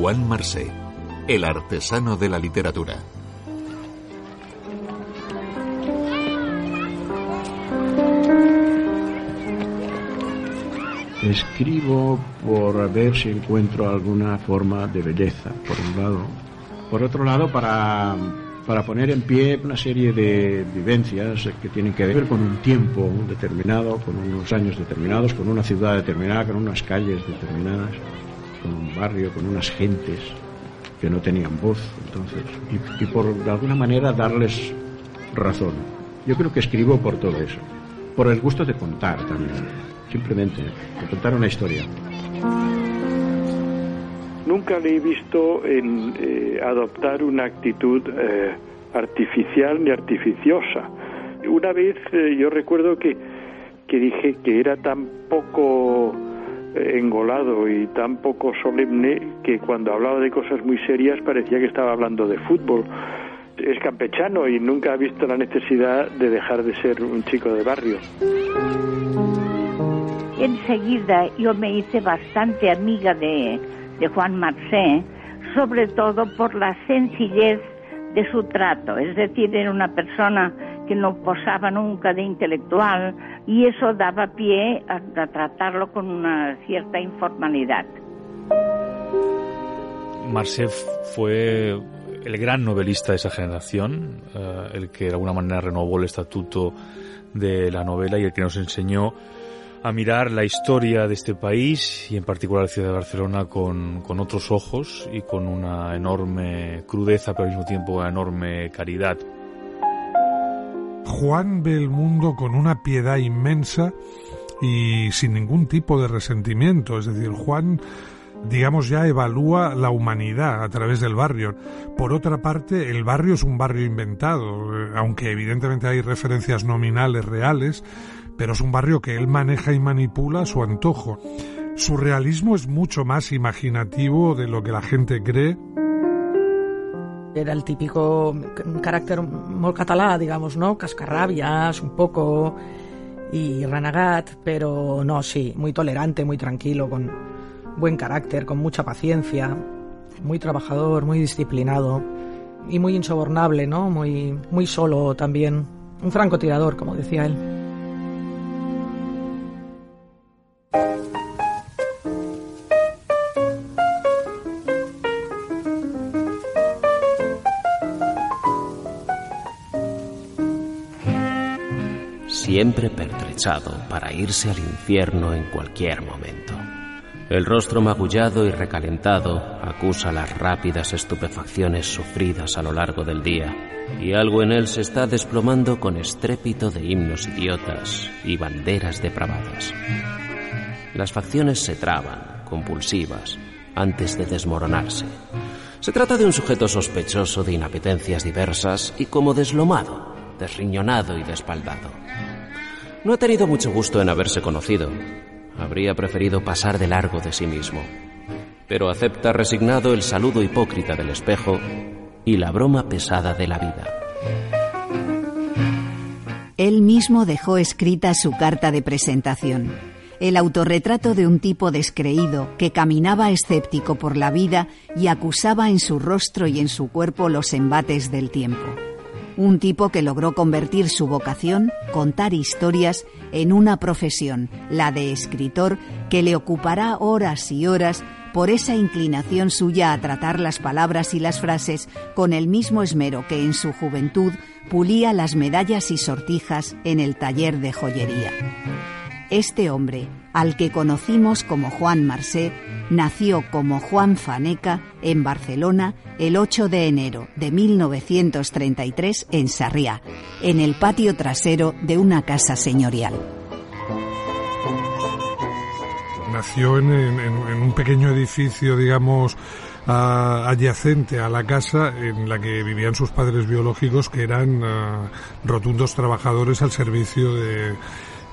Juan Marsé, el artesano de la literatura. Escribo por ver si encuentro alguna forma de belleza, por un lado. Por otro lado, para, para poner en pie una serie de vivencias que tienen que ver con un tiempo determinado, con unos años determinados, con una ciudad determinada, con unas calles determinadas, con un barrio, con unas gentes que no tenían voz, entonces, y, por de alguna manera darles razón. Yo creo que escribo por todo eso, por el gusto de contar también simplemente, de contar una historia. Nunca le he visto en, eh, adoptar una actitud eh, artificial ni artificiosa. Una vez eh, yo recuerdo que, que dije que era tan poco engolado y tan poco solemne que cuando hablaba de cosas muy serias parecía que estaba hablando de fútbol. Es campechano y nunca ha visto la necesidad de dejar de ser un chico de barrio. Enseguida yo me hice bastante amiga de, de Juan Marcé, sobre todo por la sencillez de su trato, es decir, era una persona que no posaba nunca de intelectual y eso daba pie a, tratarlo con una cierta informalidad. Marcé fue el gran novelista de esa generación, eh, el que de alguna manera renovó el estatuto de la novela y el que nos enseñó a mirar la historia de este país y en particular la ciudad de Barcelona con otros ojos y con una enorme crudeza pero al mismo tiempo una enorme caridad. Juan ve el mundo con una piedad inmensa y sin ningún tipo de resentimiento, es decir, Juan digamos ya evalúa la humanidad a través del barrio. Por otra parte, el barrio es un barrio inventado, eh, aunque evidentemente hay referencias nominales reales, pero es un barrio que él maneja y manipula a su antojo. Su realismo es mucho más imaginativo de lo que la gente cree. Era el típico carácter muy catalá, digamos, ¿no? Cascarrabias, un poco, y renegat, pero no, sí, muy tolerante, muy tranquilo, con buen carácter, con mucha paciencia, muy trabajador, muy disciplinado y muy insobornable, ¿no? Muy, muy solo también. Un francotirador, como decía él. Siempre pertrechado para irse al infierno en cualquier momento. El rostro magullado y recalentado acusa las rápidas estupefacciones sufridas a lo largo del día, y algo en él se está desplomando con estrépito de himnos idiotas y banderas depravadas. Las facciones se traban, compulsivas, antes de desmoronarse. Se trata de un sujeto sospechoso de inapetencias diversas y como deslomado, desriñonado y despaldado. No ha tenido mucho gusto en haberse conocido. Habría preferido pasar de largo de sí mismo. Pero acepta resignado el saludo hipócrita del espejo y la broma pesada de la vida. Él mismo dejó escrita su carta de presentación, el autorretrato de un tipo descreído que caminaba escéptico por la vida y acusaba en su rostro y en su cuerpo los embates del tiempo. Un tipo que logró convertir su vocación, contar historias, en una profesión, la de escritor, que le ocupará horas y horas por esa inclinación suya a tratar las palabras y las frases con el mismo esmero que en su juventud pulía las medallas y sortijas en el taller de joyería. Este hombre, al que conocimos como Juan Marsé, nació como Juan Faneca en Barcelona el 8 de enero de 1933 en Sarriá, en el patio trasero de una casa señorial. Nació en, un pequeño edificio, digamos, adyacente a la casa en la que vivían sus padres biológicos, que eran ah, rotundos trabajadores al servicio de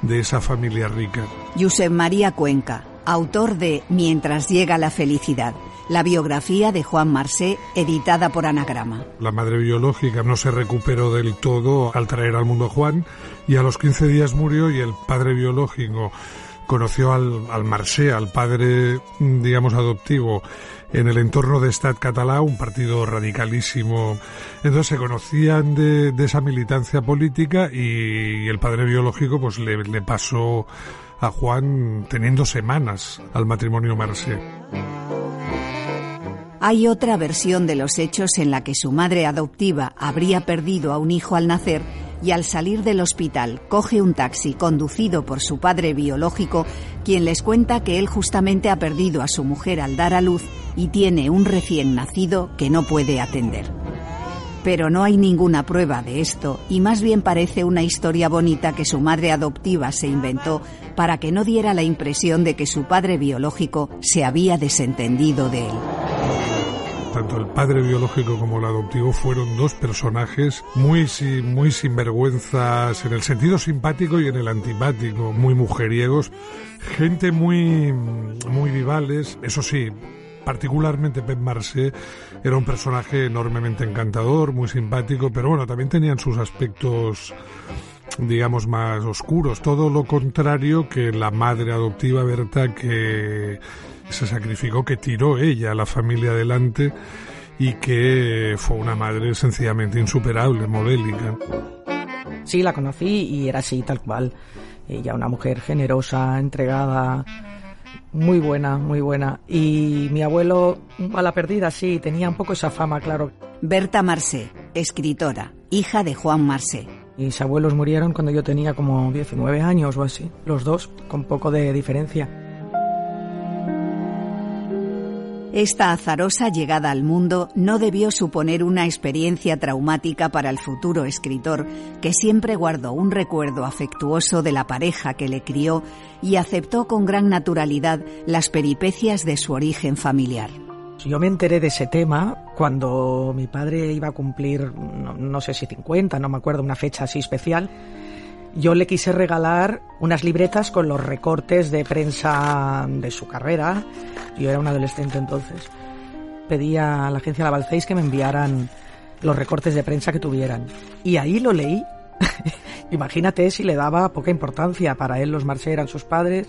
de esa familia rica. Josep María Cuenca, autor de Mientras llega la felicidad, la biografía de Juan Marsé, editada por Anagrama. La madre biológica no se recuperó del todo al traer al mundo a Juan y a los 15 días murió y el padre biológico conoció al, al Marché, al padre, digamos, adoptivo, en el entorno de Estat Català, un partido radicalísimo. Entonces se conocían de, esa militancia política y, el padre biológico pues le, pasó a Juan teniendo semanas al matrimonio Marché. Hay otra versión de los hechos en la que su madre adoptiva habría perdido a un hijo al nacer y al salir del hospital coge un taxi conducido por su padre biológico, quien les cuenta que él justamente ha perdido a su mujer al dar a luz y tiene un recién nacido que no puede atender. Pero no hay ninguna prueba de esto y más bien parece una historia bonita que su madre adoptiva se inventó para que no diera la impresión de que su padre biológico se había desentendido de él tanto el padre biológico como el adoptivo fueron dos personajes muy, muy sinvergüenzas en el sentido simpático y en el antipático, muy mujeriegos, gente muy, muy vivales, eso sí, particularmente Pep Marcé era un personaje enormemente encantador, muy simpático, pero bueno, también tenían sus aspectos digamos más oscuros, todo lo contrario que la madre adoptiva Berta que se sacrificó, que tiró ella a la familia adelante y que fue una madre sencillamente insuperable, modélica. Sí, la conocí y era así, tal cual. Ella, una mujer generosa, entregada, muy buena, muy buena. Y mi abuelo, a la perdida, sí, tenía un poco esa fama, claro. Berta Marsé, escritora, hija de Juan Marsé. Mis abuelos murieron cuando yo tenía como 19 años o así, los dos, con poco de diferencia. Esta azarosa llegada al mundo no debió suponer una experiencia traumática para el futuro escritor, que siempre guardó un recuerdo afectuoso de la pareja que le crió y aceptó con gran naturalidad las peripecias de su origen familiar. Yo me enteré de ese tema cuando mi padre iba a cumplir, no, sé si 50, no me acuerdo, una fecha así especial, yo le quise regalar unas libretas con los recortes de prensa de su carrera. Yo era un adolescente entonces. Pedí a la agencia Lavalceis que me enviaran los recortes de prensa que tuvieran. Y ahí lo leí. Imagínate si le daba poca importancia. Para él los Marché eran sus padres.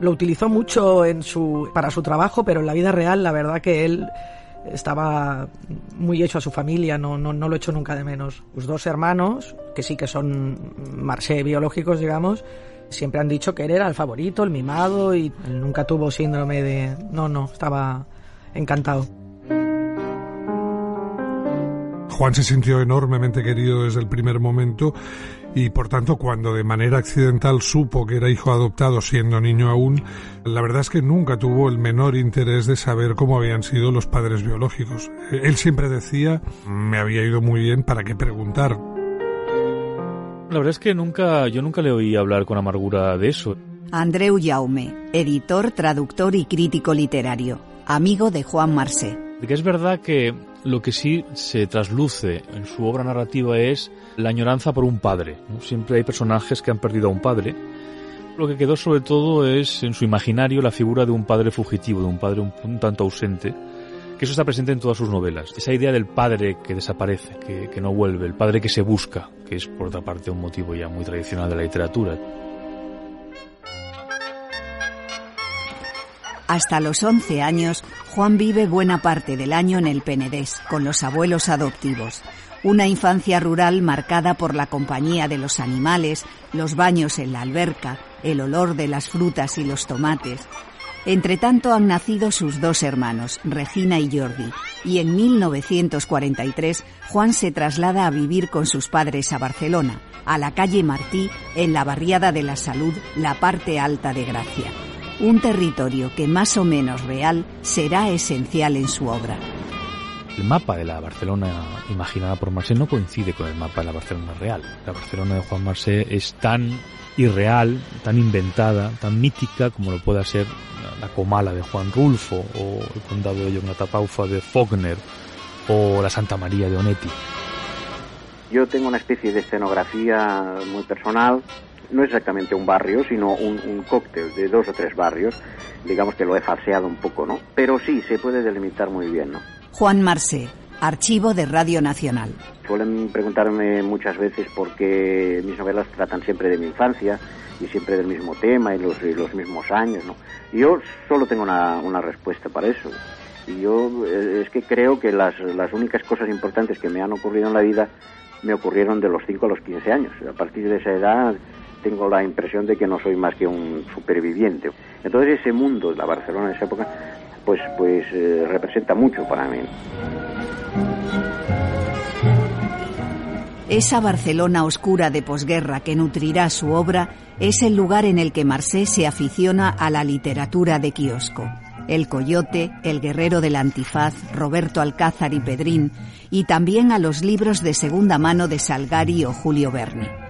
Lo utilizó mucho en su, para su trabajo, pero en la vida real la verdad que él estaba muy hecho a su familia, no, no, no lo he hecho nunca de menos. Sus dos hermanos, que sí que son marché biológicos, digamos, siempre han dicho que él era el favorito, el mimado, y nunca tuvo síndrome de... No, no, estaba encantado. Juan se sintió enormemente querido desde el primer momento y por tanto cuando de manera accidental supo que era hijo adoptado siendo niño aún, la verdad es que nunca tuvo el menor interés de saber cómo habían sido los padres biológicos. Él siempre decía, me había ido muy bien, ¿para qué preguntar? La verdad es que nunca, yo nunca le oí hablar con amargura de eso. Andreu Jaume, editor, traductor y crítico literario, amigo de Juan Marsé. Que es verdad que lo que sí se trasluce en su obra narrativa es la añoranza por un padre. Siempre hay personajes que han perdido a un padre. Lo que quedó sobre todo es en su imaginario la figura de un padre fugitivo, de un padre un, tanto ausente, que eso está presente en todas sus novelas. Esa idea del padre que desaparece, que, que no vuelve, el padre que se busca, que es por otra parte un motivo ya muy tradicional de la literatura. Hasta los 11 años, Juan vive buena parte del año en el Penedés, con los abuelos adoptivos. Una infancia rural marcada por la compañía de los animales, los baños en la alberca, el olor de las frutas y los tomates. Entre tanto han nacido sus dos hermanos, Regina y Jordi, y en 1943 Juan se traslada a vivir con sus padres a Barcelona, a la calle Martí, en la barriada de la Salud, la parte alta de Gracia un territorio que más o menos real será esencial en su obra. El mapa de la Barcelona imaginada por Marcé no coincide con el mapa de la Barcelona real. La Barcelona de Juan Marcé es tan irreal, tan inventada, tan mítica como lo pueda ser la Comala de Juan Rulfo o el condado de Yonatapaufa de Faulkner o la Santa María de Onetti. Yo tengo una especie de escenografía muy personal no exactamente un barrio, sino un, cóctel de dos o tres barrios. Digamos que lo he falseado un poco, ¿no? Pero sí, se puede delimitar muy bien, ¿no? Juan Marsé, Archivo de Radio Nacional. Suelen preguntarme muchas veces por qué mis novelas tratan siempre de mi infancia y siempre del mismo tema y los, los mismos años, ¿no? Y yo solo tengo una, una respuesta para eso. Y yo eh, es que creo que las, las únicas cosas importantes que me han ocurrido en la vida me ocurrieron de los 5 a los 15 años. A partir de esa edad tengo la impresión de que no soy más que un superviviente. Entonces ese mundo, la Barcelona de esa época, pues, pues eh, representa mucho para mí. Esa Barcelona oscura de posguerra que nutrirá su obra es el lugar en el que Marcé se aficiona a la literatura de kiosco. El Coyote, El Guerrero del Antifaz, Roberto Alcázar y Pedrín, y también a los libros de segunda mano de Salgari o Julio Verne.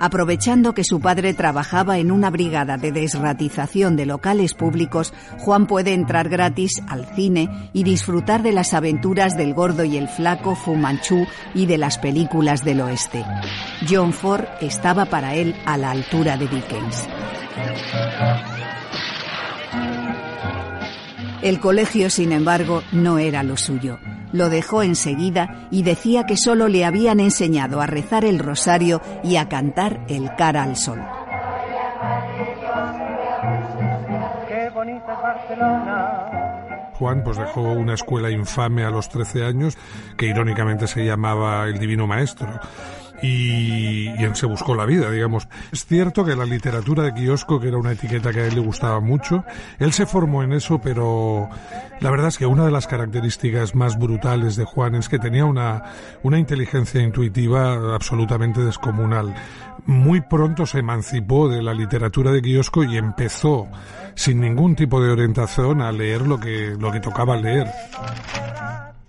Aprovechando que su padre trabajaba en una brigada de desratización de locales públicos, Juan puede entrar gratis al cine y disfrutar de las aventuras del gordo y el flaco Fu Manchu y de las películas del oeste. John Ford estaba para él a la altura de Dickens. El colegio, sin embargo, no era lo suyo lo dejó enseguida y decía que solo le habían enseñado a rezar el rosario y a cantar el cara al sol. Juan pues dejó una escuela infame a los 13 años que irónicamente se llamaba el Divino Maestro y, y se buscó la vida, digamos. Es cierto que la literatura de kiosco, que era una etiqueta que a él le gustaba mucho, él se formó en eso, pero la verdad es que una de las características más brutales de Juan es que tenía una, una inteligencia intuitiva absolutamente descomunal. Muy pronto se emancipó de la literatura de kiosco y empezó, sin ningún tipo de orientación, a leer lo que, lo que tocaba leer.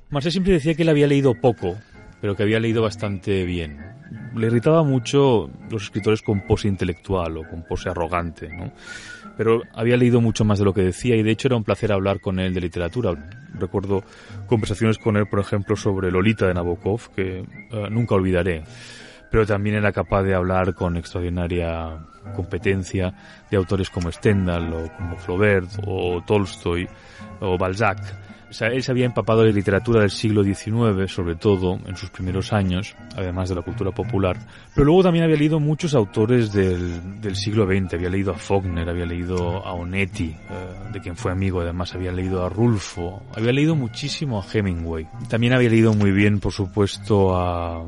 Marcel siempre decía que él había leído poco, pero que había leído bastante bien le irritaba mucho los escritores con pose intelectual o con pose arrogante, ¿no? Pero había leído mucho más de lo que decía y de hecho era un placer hablar con él de literatura. Recuerdo conversaciones con él, por ejemplo, sobre Lolita de Nabokov, que eh, nunca olvidaré. Pero también era capaz de hablar con extraordinaria competencia de autores como Stendhal o como Flaubert o Tolstoy o Balzac él se había empapado de literatura del siglo XIX, sobre todo en sus primeros años, además de la cultura popular, pero luego también había leído muchos autores del, del siglo XX, había leído a Faulkner, había leído a Onetti, eh, de quien fue amigo, además. Había leído a Rulfo, había leído muchísimo a Hemingway, también había leído muy bien, por supuesto, a,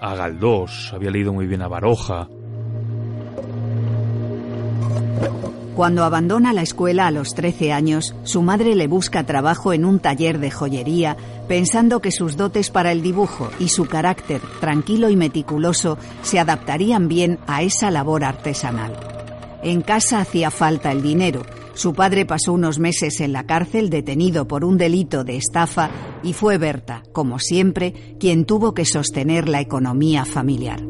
a Galdós, había leído muy bien a Baroja, Cuando abandona la escuela a los 13 años, su madre le busca trabajo en un taller de joyería, pensando que sus dotes para el dibujo y su carácter tranquilo y meticuloso se adaptarían bien a esa labor artesanal. En casa hacía falta el dinero. Su padre pasó unos meses en la cárcel detenido por un delito de estafa y fue Berta, como siempre, quien tuvo que sostener la economía familiar.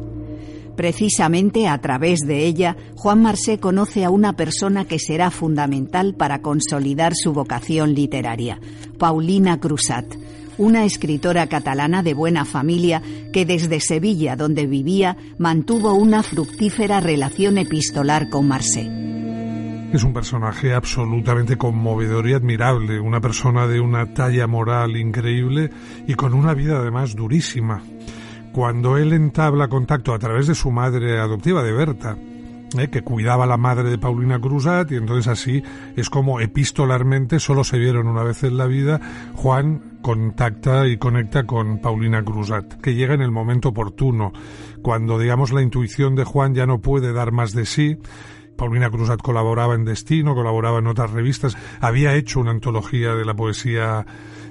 Precisamente a través de ella, Juan Marsé conoce a una persona que será fundamental para consolidar su vocación literaria, Paulina Cruzat, una escritora catalana de buena familia que desde Sevilla, donde vivía, mantuvo una fructífera relación epistolar con Marsé. Es un personaje absolutamente conmovedor y admirable, una persona de una talla moral increíble y con una vida además durísima cuando él entabla contacto a través de su madre adoptiva, de Berta, eh, que cuidaba a la madre de Paulina Cruzat, y entonces así es como epistolarmente solo se vieron una vez en la vida, Juan contacta y conecta con Paulina Cruzat, que llega en el momento oportuno, cuando digamos la intuición de Juan ya no puede dar más de sí, Paulina Cruzat colaboraba en Destino, colaboraba en otras revistas, había hecho una antología de la poesía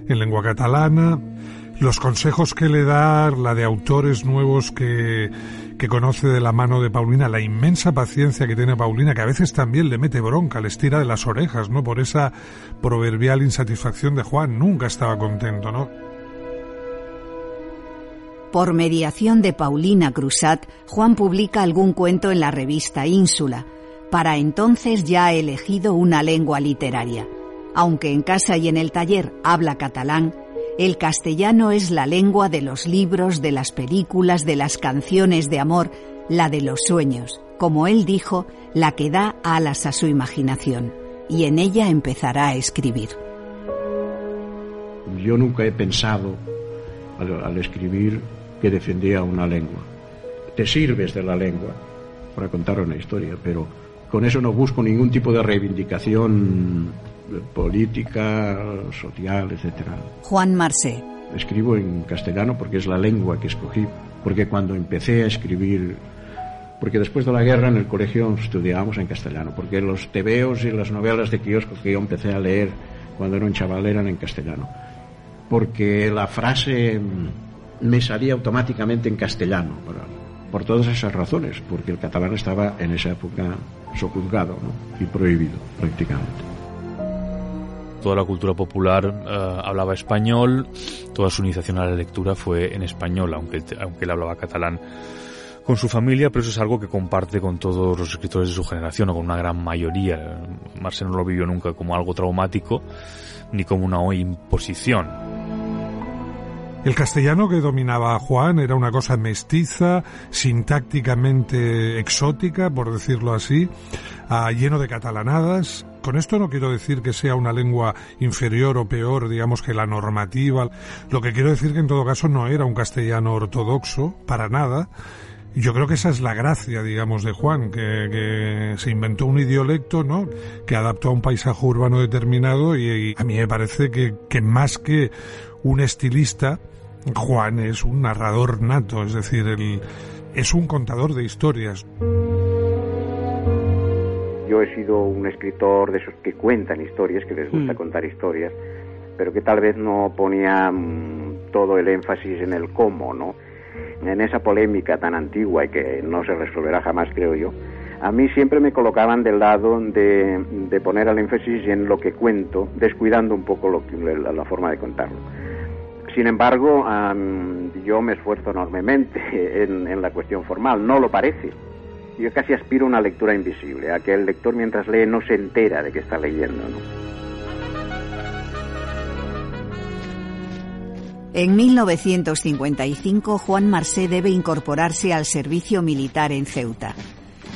en lengua catalana, los consejos que le da, la de autores nuevos que, que conoce de la mano de Paulina, la inmensa paciencia que tiene Paulina, que a veces también le mete bronca, le estira de las orejas, ¿no? Por esa proverbial insatisfacción de Juan, nunca estaba contento, ¿no? Por mediación de Paulina Cruzat, Juan publica algún cuento en la revista Ínsula. Para entonces ya ha elegido una lengua literaria. Aunque en casa y en el taller habla catalán, el castellano es la lengua de los libros, de las películas, de las canciones de amor, la de los sueños, como él dijo, la que da alas a su imaginación, y en ella empezará a escribir. Yo nunca he pensado al, escribir que defendía una lengua. Te sirves de la lengua, para contar una historia, pero con eso no busco ningún tipo de reivindicación política, social, etcétera. Juan Marsé. Escribo en castellano porque es la lengua que escogí, porque cuando empecé a escribir porque después de la guerra en el colegio estudiábamos en castellano, porque los tebeos y las novelas de kiosco que yo empecé a leer cuando era un chaval eran en castellano, porque la frase me salía automáticamente en castellano, por, todas esas razones, porque el catalán estaba en esa época sojuzgado y prohibido prácticamente toda la cultura popular eh, hablaba español, toda su iniciación a la lectura fue en español, aunque, aunque él hablaba catalán con su familia, pero eso es algo que comparte con todos los escritores de su generación o con una gran mayoría. Marcel no lo vivió nunca como algo traumático ni como una imposición. El castellano que dominaba Juan era una cosa mestiza, sintácticamente exótica, por decirlo así, lleno de catalanadas. Con esto no quiero decir que sea una lengua inferior o peor, digamos, que la normativa. Lo que quiero decir que en todo caso no era un castellano ortodoxo, para nada, yo creo que esa es la gracia, digamos, de Juan, que, se inventó un idiolecto, ¿no? Que adaptó a un paisaje urbano determinado y, a mí me parece que, más que un estilista, Juan es un narrador nato, es decir, él es un contador de historias. Yo he sido un escritor de esos que cuentan historias, que les gusta mm. contar historias, pero que tal vez no ponía mm, todo el énfasis en el cómo, ¿no? en esa polémica tan antigua y que no se resolverá jamás, creo yo, a mí siempre me colocaban del lado de, de poner el énfasis en lo que cuento, descuidando un poco lo, la, forma de contarlo. Sin embargo, yo me esfuerzo enormemente en, en, la cuestión formal, no lo parece. Yo casi aspiro a una lectura invisible, a que el lector mientras lee no se entera de que está leyendo. En 1955, Juan Marsé debe incorporarse al servicio militar en Ceuta.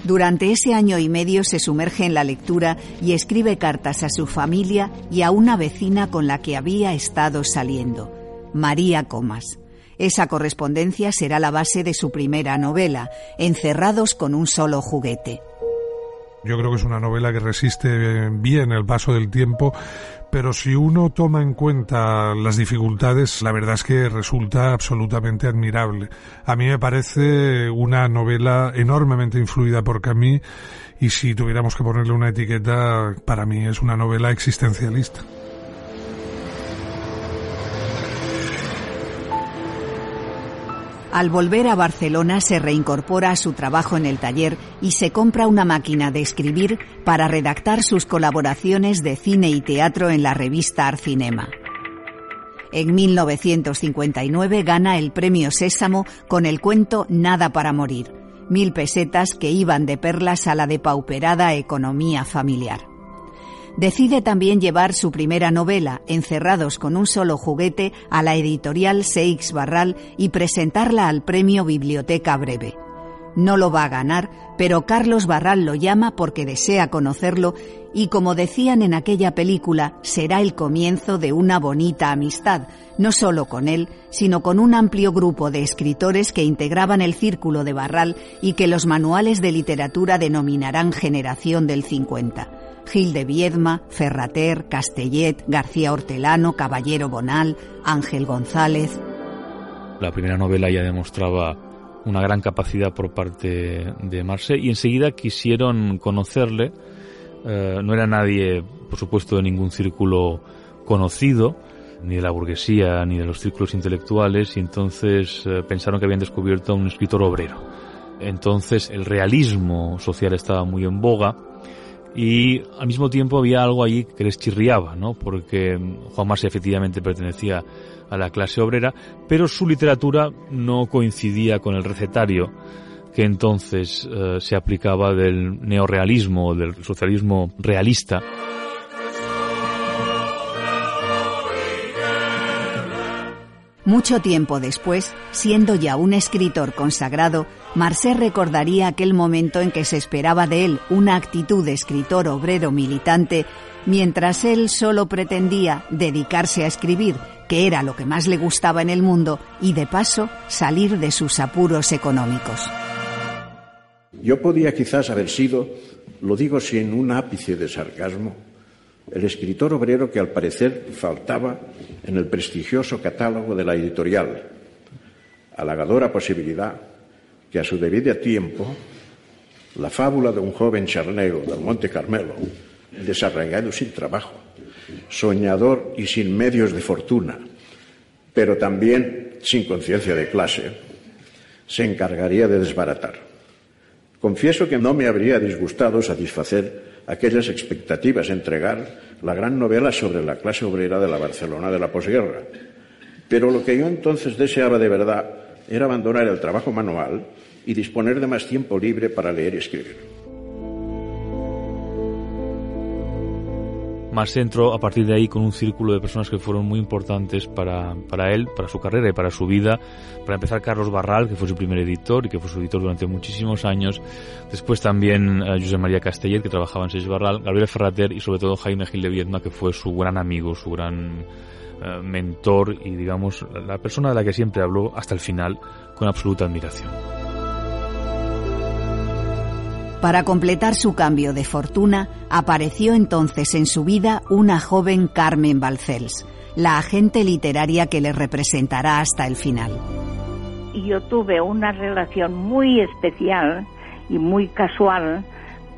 Durante ese año y medio se sumerge en la lectura y escribe cartas a su familia y a una vecina con la que había estado saliendo, María Comas. Esa correspondencia será la base de su primera novela, Encerrados con un solo juguete. Yo creo que es una novela que resiste bien el paso del tiempo, pero si uno toma en cuenta las dificultades, la verdad es que resulta absolutamente admirable. A mí me parece una novela enormemente influida por Camus y si tuviéramos que ponerle una etiqueta, para mí es una novela existencialista. Al volver a Barcelona se reincorpora a su trabajo en el taller y se compra una máquina de escribir para redactar sus colaboraciones de cine y teatro en la revista Arcinema. En 1959 gana el premio Sésamo con el cuento Nada para morir, mil pesetas que iban de perlas a la depauperada economía familiar decide también llevar su primera novela, Encerrados con un solo juguete, a la editorial Seix Barral y presentarla al premio Biblioteca Breve. No lo va a ganar, pero Carlos Barral lo llama porque desea conocerlo y como decían en aquella película, será el comienzo de una bonita amistad, no solo con él, sino con un amplio grupo de escritores que integraban el círculo de Barral y que los manuales de literatura denominarán Generación del 50. Gil de Viedma, Ferrater, Castellet, García Hortelano, Caballero Bonal, Ángel González. La primera novela ya demostraba una gran capacidad por parte de Marseille y enseguida quisieron conocerle. Eh, no era nadie, por supuesto, de ningún círculo conocido, ni de la burguesía, ni de los círculos intelectuales, y entonces eh, pensaron que habían descubierto a un escritor obrero. Entonces el realismo social estaba muy en boga y al mismo tiempo había algo allí que les chirriaba, ¿no? Porque Juan Marse efectivamente pertenecía a la clase obrera, pero su literatura no coincidía con el recetario que entonces eh, se aplicaba del neorealismo, del socialismo realista. Mucho tiempo después, siendo ya un escritor consagrado, Marcé recordaría aquel momento en que se esperaba de él una actitud de escritor obrero militante, mientras él solo pretendía dedicarse a escribir, que era lo que más le gustaba en el mundo, y de paso salir de sus apuros económicos. Yo podía quizás haber sido, lo digo sin un ápice de sarcasmo, el escritor obrero que al parecer faltaba en el prestigioso catálogo de la editorial, halagadora posibilidad que a su debido tiempo la fábula de un joven charnego del Monte Carmelo, desarraigado sin trabajo, soñador y sin medios de fortuna, pero también sin conciencia de clase, se encargaría de desbaratar. Confieso que no me habría disgustado satisfacer aquellas expectativas, entregar la gran novela sobre la clase obrera de la Barcelona de la posguerra. Pero lo que yo entonces deseaba de verdad era abandonar el trabajo manual y disponer de más tiempo libre para leer y escribir. Más entró a partir de ahí con un círculo de personas que fueron muy importantes para, para él, para su carrera y para su vida. Para empezar, Carlos Barral, que fue su primer editor y que fue su editor durante muchísimos años. Después también uh, José María Castellet, que trabajaba en Seis Barral, Gabriel Ferrater y sobre todo Jaime Gil de Viedma, que fue su gran amigo, su gran uh, mentor y, digamos, la persona de la que siempre habló hasta el final con absoluta admiración. Para completar su cambio de fortuna, apareció entonces en su vida una joven Carmen Balcells, la agente literaria que le representará hasta el final. Yo tuve una relación muy especial y muy casual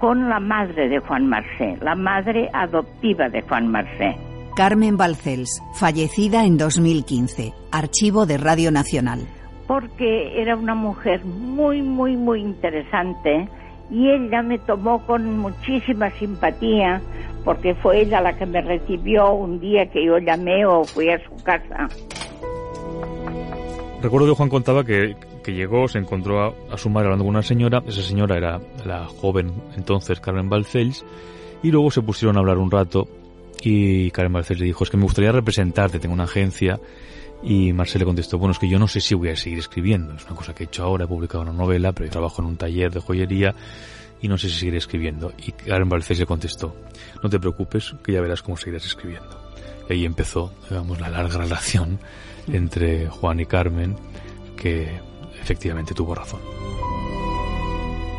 con la madre de Juan Marsé, la madre adoptiva de Juan Marsé. Carmen Balcells, fallecida en 2015, archivo de Radio Nacional. Porque era una mujer muy, muy, muy interesante y ella me tomó con muchísima simpatía porque fue ella la que me recibió un día que yo llamé o fui a su casa. Recuerdo que Juan contaba que, que llegó, se encontró a, a, su madre hablando con una señora, esa señora era la joven entonces Carmen Balcells, y luego se pusieron a hablar un rato y Carmen Balcells le dijo, es que me gustaría representarte, tengo una agencia y Marcel le contestó, bueno, es que yo no sé si voy a seguir escribiendo. Es una cosa que he hecho ahora, he publicado una novela, pero trabajo en un taller de joyería y no sé si seguiré escribiendo. Y Karen Balcés le contestó, no te preocupes, que ya verás cómo seguirás escribiendo. Y ahí empezó, digamos, la larga relación entre Juan y Carmen, que efectivamente tuvo razón.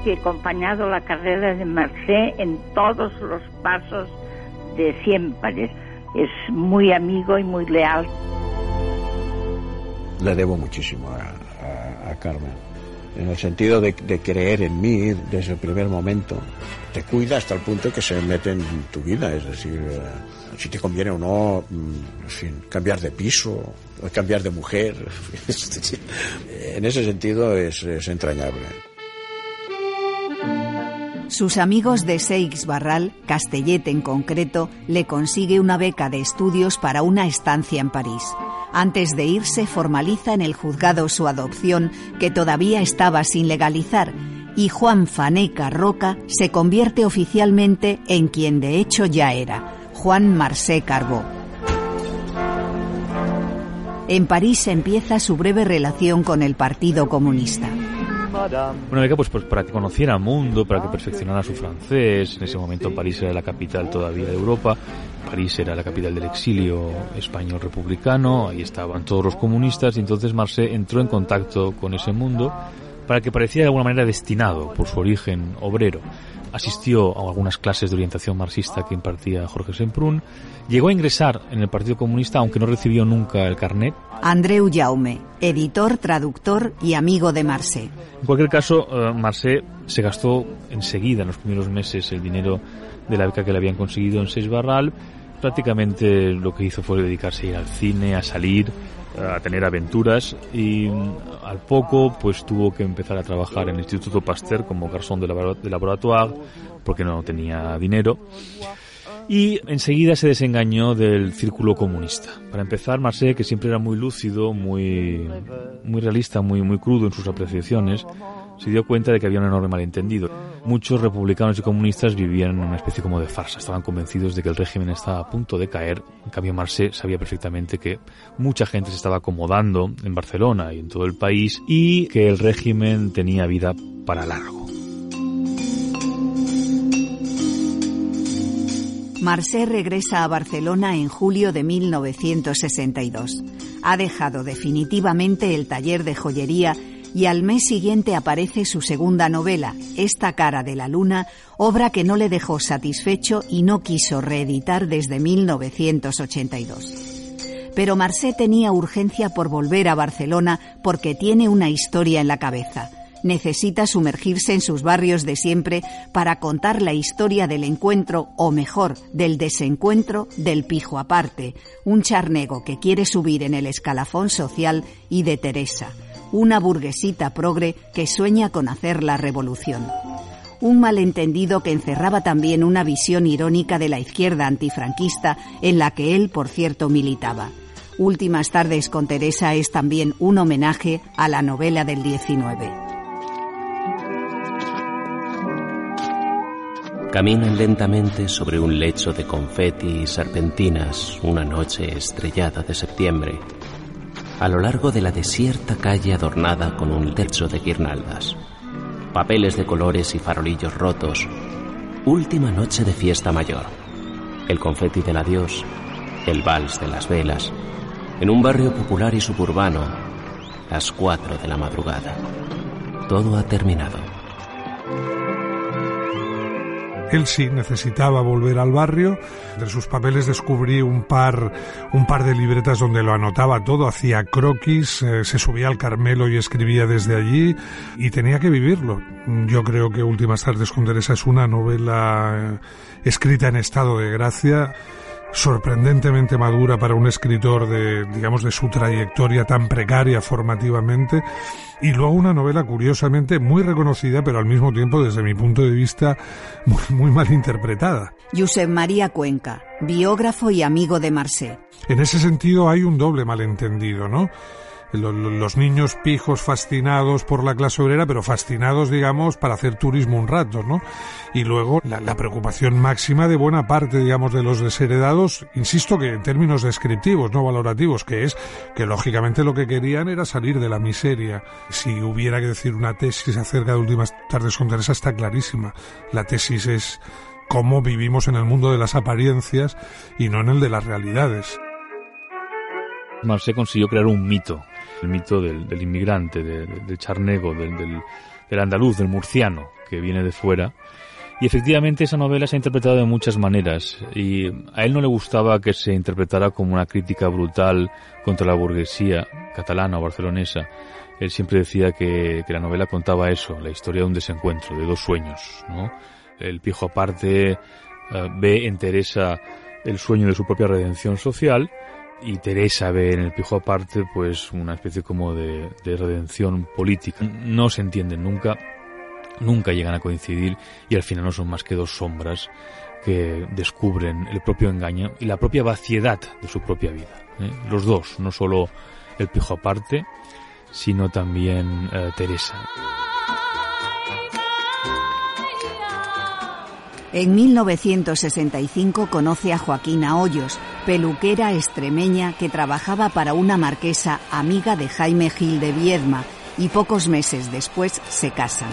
He acompañado la carrera de Marcé en todos los pasos de siempre. Es muy amigo y muy leal le debo muchísimo a, a, Carmen, en el sentido de, de, creer en mí desde el primer momento. Te cuida hasta el punto que se mete en tu vida, es decir, eh, si te conviene o no, mm, en fin, cambiar de piso, cambiar de mujer. en ese sentido es, es entrañable. Sus amigos de Seix Barral, Castellet en concreto, le consigue una beca de estudios para una estancia en París. Antes de irse formaliza en el juzgado su adopción, que todavía estaba sin legalizar, y Juan Faneca Roca se convierte oficialmente en quien de hecho ya era, Juan Marsé Carbó. En París empieza su breve relación con el Partido Comunista. Una beca pues, pues para que conociera mundo, para que perfeccionara su francés. En ese momento París era la capital todavía de Europa. París era la capital del exilio español republicano. Ahí estaban todos los comunistas y entonces Marseille entró en contacto con ese mundo para que pareciera de alguna manera destinado por su origen obrero. Asistió a algunas clases de orientación marxista que impartía Jorge Semprún. Llegó a ingresar en el Partido Comunista, aunque no recibió nunca el carnet. Andreu Jaume, editor, traductor y amigo de Marcé. En cualquier caso, uh, Marcé se gastó enseguida, en los primeros meses, el dinero de la beca que le habían conseguido en Seis Barral. Prácticamente lo que hizo fue dedicarse a ir al cine, a salir, a tener aventuras y al poco pues tuvo que empezar a trabajar en el Instituto Pasteur como garzón de, de laboratorio porque no tenía dinero y enseguida se desengañó del círculo comunista. Para empezar, Marseille, que siempre era muy lúcido, muy, muy realista, muy, muy crudo en sus apreciaciones, se dio cuenta de que había un enorme malentendido. Muchos republicanos y comunistas vivían en una especie como de farsa, estaban convencidos de que el régimen estaba a punto de caer. En cambio, Marseille sabía perfectamente que mucha gente se estaba acomodando en Barcelona y en todo el país y que el régimen tenía vida para largo. Marcé regresa a Barcelona en julio de 1962. Ha dejado definitivamente el taller de joyería y al mes siguiente aparece su segunda novela, Esta cara de la luna, obra que no le dejó satisfecho y no quiso reeditar desde 1982. Pero Marcé tenía urgencia por volver a Barcelona porque tiene una historia en la cabeza necesita sumergirse en sus barrios de siempre para contar la historia del encuentro, o mejor, del desencuentro del pijo aparte, un charnego que quiere subir en el escalafón social y de Teresa, una burguesita progre que sueña con hacer la revolución. Un malentendido que encerraba también una visión irónica de la izquierda antifranquista en la que él, por cierto, militaba. Últimas tardes con Teresa es también un homenaje a la novela del 19. Caminan lentamente sobre un lecho de confeti y serpentinas una noche estrellada de septiembre, a lo largo de la desierta calle adornada con un techo de guirnaldas, papeles de colores y farolillos rotos. Última noche de fiesta mayor. El confeti del adiós, el vals de las velas, en un barrio popular y suburbano, las cuatro de la madrugada. Todo ha terminado. Él sí necesitaba volver al barrio. De sus papeles descubrí un par, un par de libretas donde lo anotaba todo, hacía croquis, eh, se subía al Carmelo y escribía desde allí y tenía que vivirlo. Yo creo que Últimas tardes con Teresa es una novela eh, escrita en estado de gracia sorprendentemente madura para un escritor de, digamos, de su trayectoria tan precaria formativamente, y luego una novela curiosamente muy reconocida, pero al mismo tiempo, desde mi punto de vista, muy, muy mal interpretada. Josep María Cuenca, biógrafo y amigo de Marcé. En ese sentido hay un doble malentendido, ¿no? Los niños pijos fascinados por la clase obrera, pero fascinados, digamos, para hacer turismo un rato, ¿no? Y luego la, preocupación máxima de buena parte, digamos, de los desheredados, insisto que en términos descriptivos, no valorativos, que es que lógicamente lo que querían era salir de la miseria. Si hubiera que decir una tesis acerca de Últimas Tardes con Teresa, está clarísima. La tesis es cómo vivimos en el mundo de las apariencias y no en el de las realidades. Marcé consiguió crear un mito el mito del, inmigrante, del charnego, del, del, andaluz, del murciano, que viene de fuera. Y efectivamente esa novela se ha interpretado de muchas maneras y a él no le gustaba que se interpretara como una crítica brutal contra la burguesía catalana o barcelonesa. Él siempre decía que, que la novela contaba eso, la historia de un desencuentro, de dos sueños. ¿no? El pijo aparte eh, ve en Teresa el sueño de su propia redención social y Teresa ve en el pijo aparte pues una especie como de, redención política. No se entienden nunca, nunca llegan a coincidir y al final no son más que dos sombras que descubren el propio engaño y la propia vaciedad de su propia vida. ¿eh? Los dos, no solo el pijo aparte, sino también eh, Teresa. En 1965 conoce a Joaquina Hoyos, peluquera extremeña que trabajaba para una marquesa amiga de Jaime Gil de Viedma y pocos meses después se casan.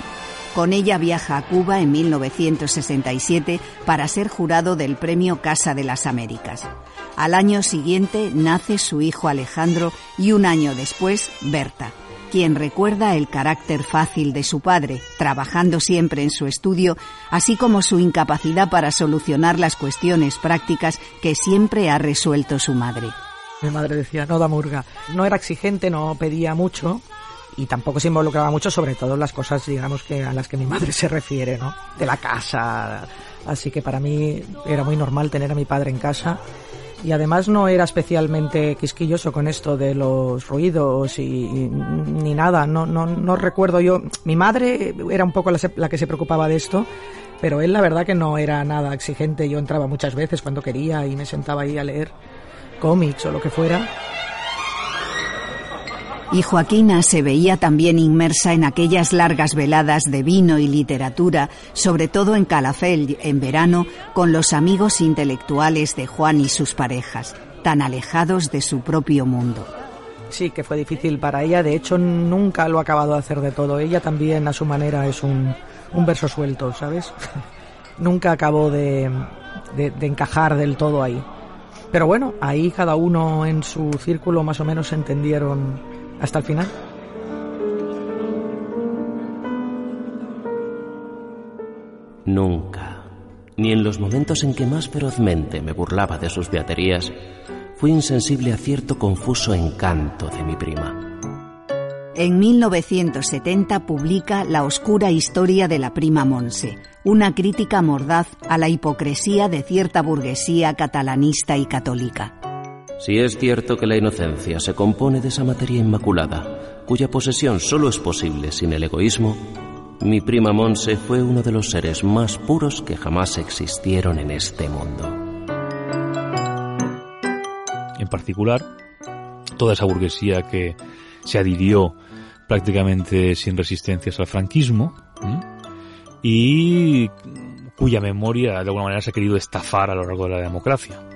Con ella viaja a Cuba en 1967 para ser jurado del Premio Casa de las Américas. Al año siguiente nace su hijo Alejandro y un año después Berta quien recuerda el carácter fácil de su padre, trabajando siempre en su estudio, así como su incapacidad para solucionar las cuestiones prácticas que siempre ha resuelto su madre. Mi madre decía, no da murga. No era exigente, no pedía mucho, y tampoco se involucraba mucho, sobre todo en las cosas, digamos, que a las que mi madre se refiere, ¿no? De la casa. Así que para mí era muy normal tener a mi padre en casa y además no era especialmente quisquilloso con esto de los ruidos y, ni nada. No, no, no recuerdo yo. Mi madre era un poco la, la, que se preocupaba de esto, pero él la verdad que no era nada exigente. Yo entraba muchas veces cuando quería y me sentaba ahí a leer cómics o lo que fuera y Joaquina se veía también inmersa en aquellas largas veladas de vino y literatura, sobre todo en Calafell en verano, con los amigos intelectuales de Juan y sus parejas, tan alejados de su propio mundo. Sí, que fue difícil para ella, de hecho nunca lo ha acabado de hacer de todo. Ella también a su manera es un, verso suelto, ¿sabes? nunca acabó de encajar del todo ahí. Pero bueno, ahí cada uno en su círculo más o menos entendieron hasta el final. Nunca, ni en los momentos en que más ferozmente me burlaba de sus beaterías, fui insensible a cierto confuso encanto de mi prima. En 1970 publica La oscura historia de la prima Monse, una crítica mordaz a la hipocresía de cierta burguesía catalanista y católica. Si es cierto que la inocencia se compone de esa materia inmaculada, cuya posesión solo es posible sin el egoísmo, mi prima Monse fue uno de los seres más puros que jamás existieron en este mundo. En particular, toda esa burguesía que se adhirió prácticamente sin resistencias al franquismo y cuya memoria de alguna manera se ha querido estafar a lo largo de la democracia.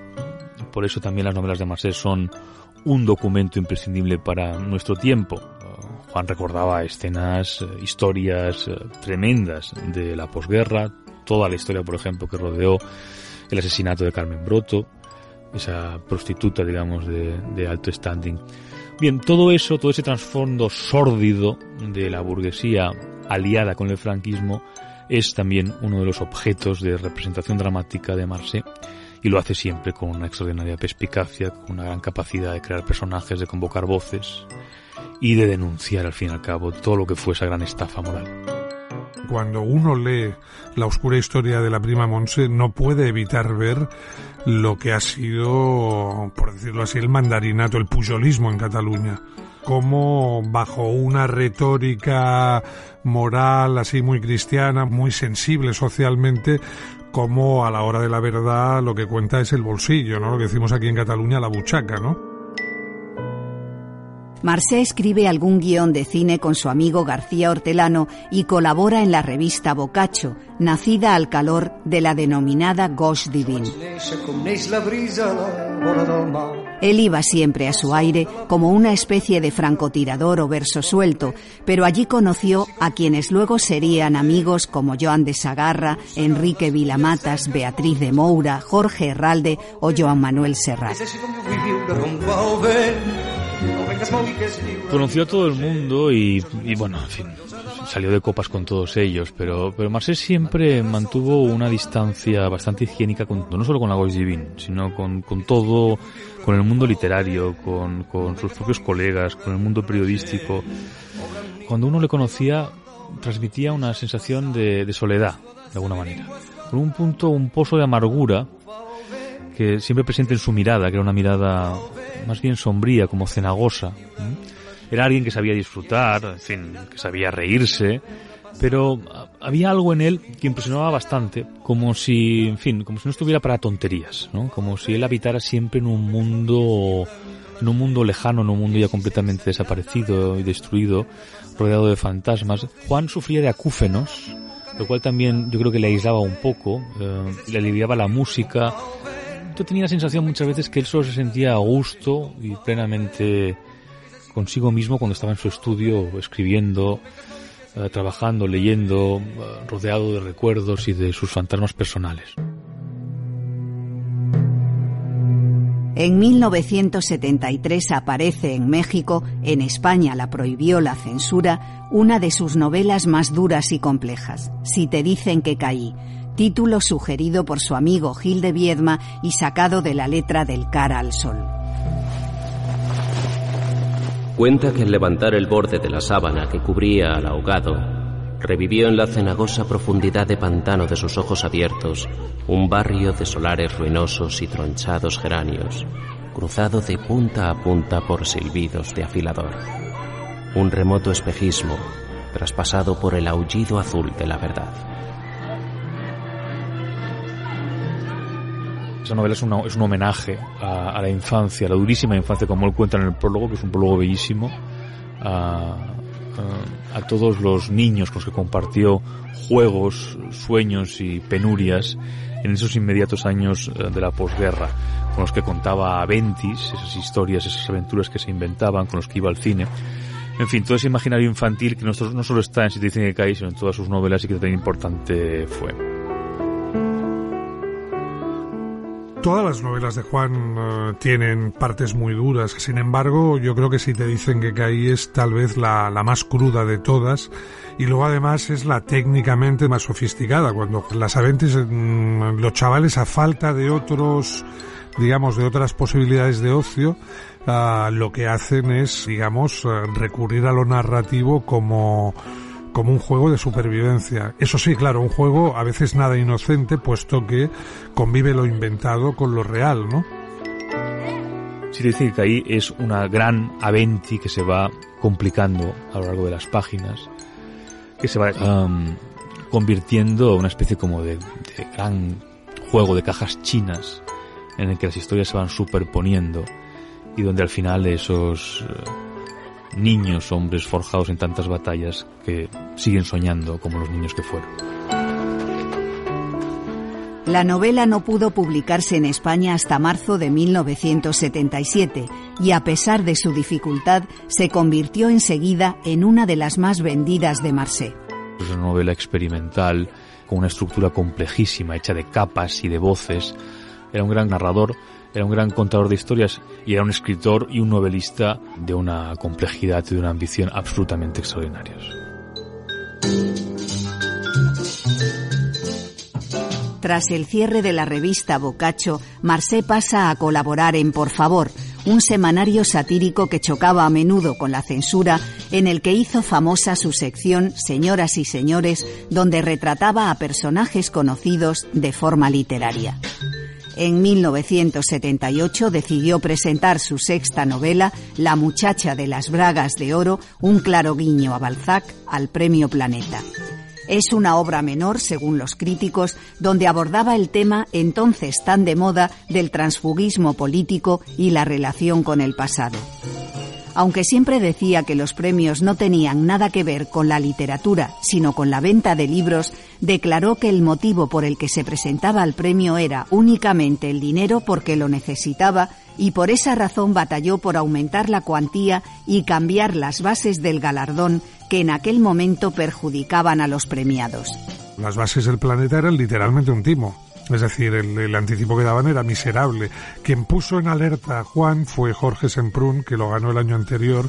Por eso también las novelas de Marcel son un documento imprescindible para nuestro tiempo. Juan recordaba escenas, eh, historias eh, tremendas de la posguerra, toda la historia, por ejemplo, que rodeó el asesinato de Carmen Broto, esa prostituta, digamos, de, de alto standing. Bien, todo eso, todo ese trasfondo sórdido de la burguesía aliada con el franquismo es también uno de los objetos de representación dramática de Marseille y lo hace siempre con una extraordinaria perspicacia, con una gran capacidad de crear personajes, de convocar voces y de denunciar al fin y al cabo todo lo que fue esa gran estafa moral. Cuando uno lee la oscura historia de la prima Monse no puede evitar ver lo que ha sido, por decirlo así, el mandarinato, el pujolismo en Cataluña como bajo una retórica moral así muy cristiana, muy sensible socialmente, como a la hora de la verdad lo que cuenta es el bolsillo, ¿no? Lo que decimos aquí en Cataluña, la buchaca, ¿no? Marcé escribe algún guion de cine con su amigo García Hortelano y colabora en la revista Bocacho, nacida al calor de la denominada Gauche Divine. Él iba siempre a su aire como una especie de francotirador o verso suelto, pero allí conoció a quienes luego serían amigos como Joan de Sagarra, Enrique Vilamatas, Beatriz de Moura, Jorge Herralde o Joan Manuel Serrat. Conoció a todo el mundo y, bueno, en fin, salió de copas con todos ellos, pero, pero Marcel siempre mantuvo una distancia bastante higiénica, con, no solo con la Gauche Divine, sino con, con todo, con el mundo literario, con, sus propios colegas, con el mundo periodístico. Cuando uno le conocía, transmitía una sensación de, de soledad, de alguna manera. Con un punto, un pozo de amargura que siempre presente en su mirada, que era una mirada más bien sombría, como cenagosa. Era alguien que sabía disfrutar, en fin, que sabía reírse, pero había algo en él que impresionaba bastante, como si, en fin, como si no estuviera para tonterías, ¿no? Como si él habitara siempre en un mundo, en un mundo lejano, en un mundo ya completamente desaparecido y destruido, rodeado de fantasmas. Juan sufría de acúfenos, lo cual también yo creo que le aislaba un poco, eh, le aliviaba la música, tenía la sensación muchas veces que él solo se sentía a gusto y plenamente consigo mismo cuando estaba en su estudio escribiendo, eh, trabajando, leyendo, eh, rodeado de recuerdos y de sus fantasmas personales. En 1973 aparece en México, en España la prohibió la censura, una de sus novelas más duras y complejas, Si te dicen que caí, título sugerido por su amigo Gil de Viedma y sacado de la letra del Cara al Sol. Cuenta que al levantar el borde de la sábana que cubría al ahogado, revivió en la cenagosa profundidad de pantano de sus ojos abiertos un barrio de solares ruinosos y tronchados geranios, cruzado de punta a punta por silbidos de afilador. Un remoto espejismo, traspasado por el aullido azul de la verdad. Esa novela es, es un homenaje a, la infancia, a la durísima infancia, como él cuenta en el prólogo, que es un prólogo bellísimo, a, a, todos los niños con los que compartió juegos, sueños y penurias en esos inmediatos años eh, de la posguerra, con los que contaba a Ventis, esas historias, esas aventuras que se inventaban, con los que iba al cine. En fin, todo ese imaginario infantil que no, solo está en dicen que cae, sino en todas sus novelas y que tan importante fue. Todas las novelas de Juan eh, tienen partes muy duras, sin embargo yo creo que si te dicen que Caí es tal vez la, la más cruda de todas y luego además es la técnicamente más sofisticada, cuando las aventes, mm, los chavales a falta de otros digamos, de otras posibilidades de ocio, ah, lo que hacen es, digamos, eh, recurrir a lo narrativo como como un juego de supervivencia. Eso sí, claro, un juego a veces nada inocente, puesto que convive lo inventado con lo real, ¿no? Sí, decir que ahí es una gran aventi que se va complicando a lo largo de las páginas, que se va convirtiendo en una especie como de, de gran juego de cajas chinas en el que las historias se van superponiendo y donde al final esos eh, niños, hombres forjados en tantas batallas que siguen soñando como los niños que fueron. La novela no pudo publicarse en España hasta marzo de 1977 y a pesar de su dificultad se convirtió enseguida en una de las más vendidas de Marseille. Es una novela experimental con una estructura complejísima hecha de capas y de voces. Era un gran narrador era un gran contador de historias y era un escritor y un novelista de una complejidad y de una ambición absolutamente extraordinarios. Tras el cierre de la revista Boccaccio, Marcé pasa a colaborar en Por Favor, un semanario satírico que chocaba a menudo con la censura, en el que hizo famosa su sección Señoras y Señores, donde retrataba a personajes conocidos de forma literaria. En 1978 decidió presentar su sexta novela, La muchacha de las bragas de oro, un claro guiño a Balzac, al Premio Planeta. Es una obra menor, según los críticos, donde abordaba el tema entonces tan de moda del transfugismo político y la relación con el pasado aunque siempre decía que los premios no tenían nada que ver con la literatura, sino con la venta de libros, declaró que el motivo por el que se presentaba al premio era únicamente el dinero porque lo necesitaba y por esa razón batalló por aumentar la cuantía y cambiar las bases del galardón que en aquel momento perjudicaban a los premiados. Las bases del planeta eran literalmente un timo. Es decir, el, anticipo que daban era miserable. Quien puso en alerta a Juan fue Jorge Semprún, que lo ganó el año anterior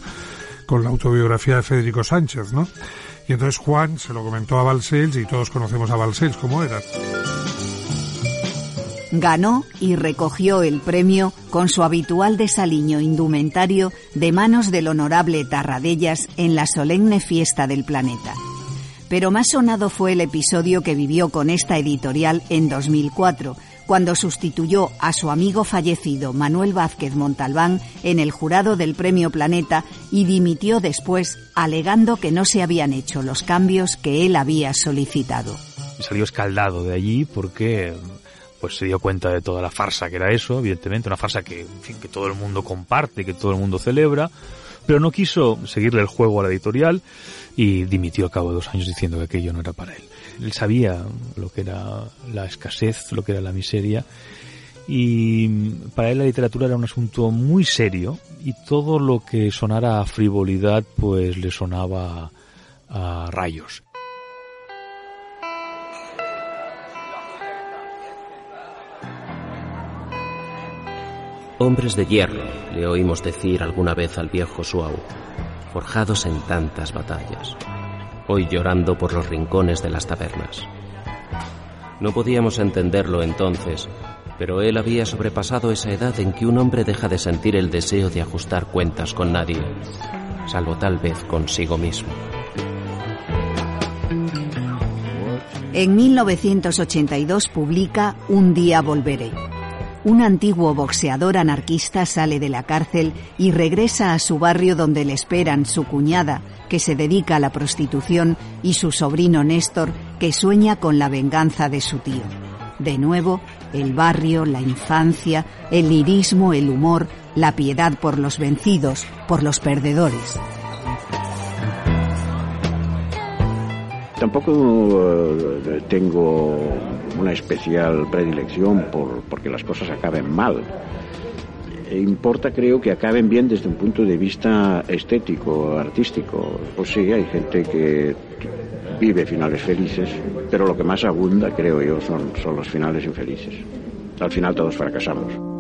con la autobiografía de Federico Sánchez, ¿no? Y entonces Juan se lo comentó a Balcells y todos conocemos a Balcells como era. Ganó y recogió el premio con su habitual desaliño indumentario de manos del honorable Tarradellas en la solemne fiesta del planeta pero más sonado fue el episodio que vivió con esta editorial en 2004, cuando sustituyó a su amigo fallecido Manuel Vázquez Montalbán en el jurado del Premio Planeta y dimitió después alegando que no se habían hecho los cambios que él había solicitado. Salió escaldado de allí porque pues se dio cuenta de toda la farsa que era eso, evidentemente, una farsa que, en fin, que todo el mundo comparte, que todo el mundo celebra, pero no quiso seguirle el juego a la editorial y dimitió a cabo de dos años diciendo que aquello no era para él. Él sabía lo que era la escasez, lo que era la miseria y para él la literatura era un asunto muy serio y todo lo que sonara a frivolidad pues le sonaba a rayos. Hombres de hierro, le oímos decir alguna vez al viejo Suau forjados en tantas batallas, hoy llorando por los rincones de las tabernas. No podíamos entenderlo entonces, pero él había sobrepasado esa edad en que un hombre deja de sentir el deseo de ajustar cuentas con nadie, salvo tal vez consigo mismo. En 1982 publica Un día volveré un antiguo boxeador anarquista sale de la cárcel y regresa a su barrio donde le esperan su cuñada, que se dedica a la prostitución, y su sobrino Néstor, que sueña con la venganza de su tío. De nuevo, el barrio, la infancia, el lirismo, el humor, la piedad por los vencidos, por los perdedores. Tampoco eh, tengo una especial predilección por porque las cosas acaben mal. Importa, creo, que acaben bien desde un punto de vista estético, artístico. Pues sí, hay gente que vive finales felices, pero lo que más abunda, creo yo, son, son los finales infelices. al final todos fracasamos.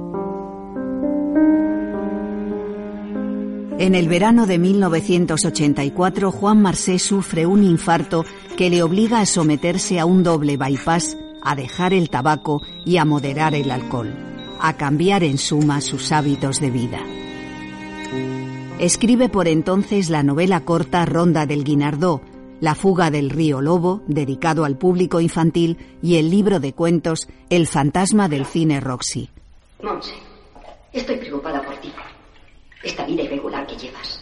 En el verano de 1984, Juan Marsé sufre un infarto que le obliga a someterse a un doble bypass, a dejar el tabaco y a moderar el alcohol, a cambiar en suma sus hábitos de vida. Escribe por entonces la novela corta Ronda del Guinardó, La fuga del río Lobo, dedicado al público infantil, y el libro de cuentos El fantasma del cine Roxy. Monse, estoy preocupada por ti. Esta vida irregular que llevas.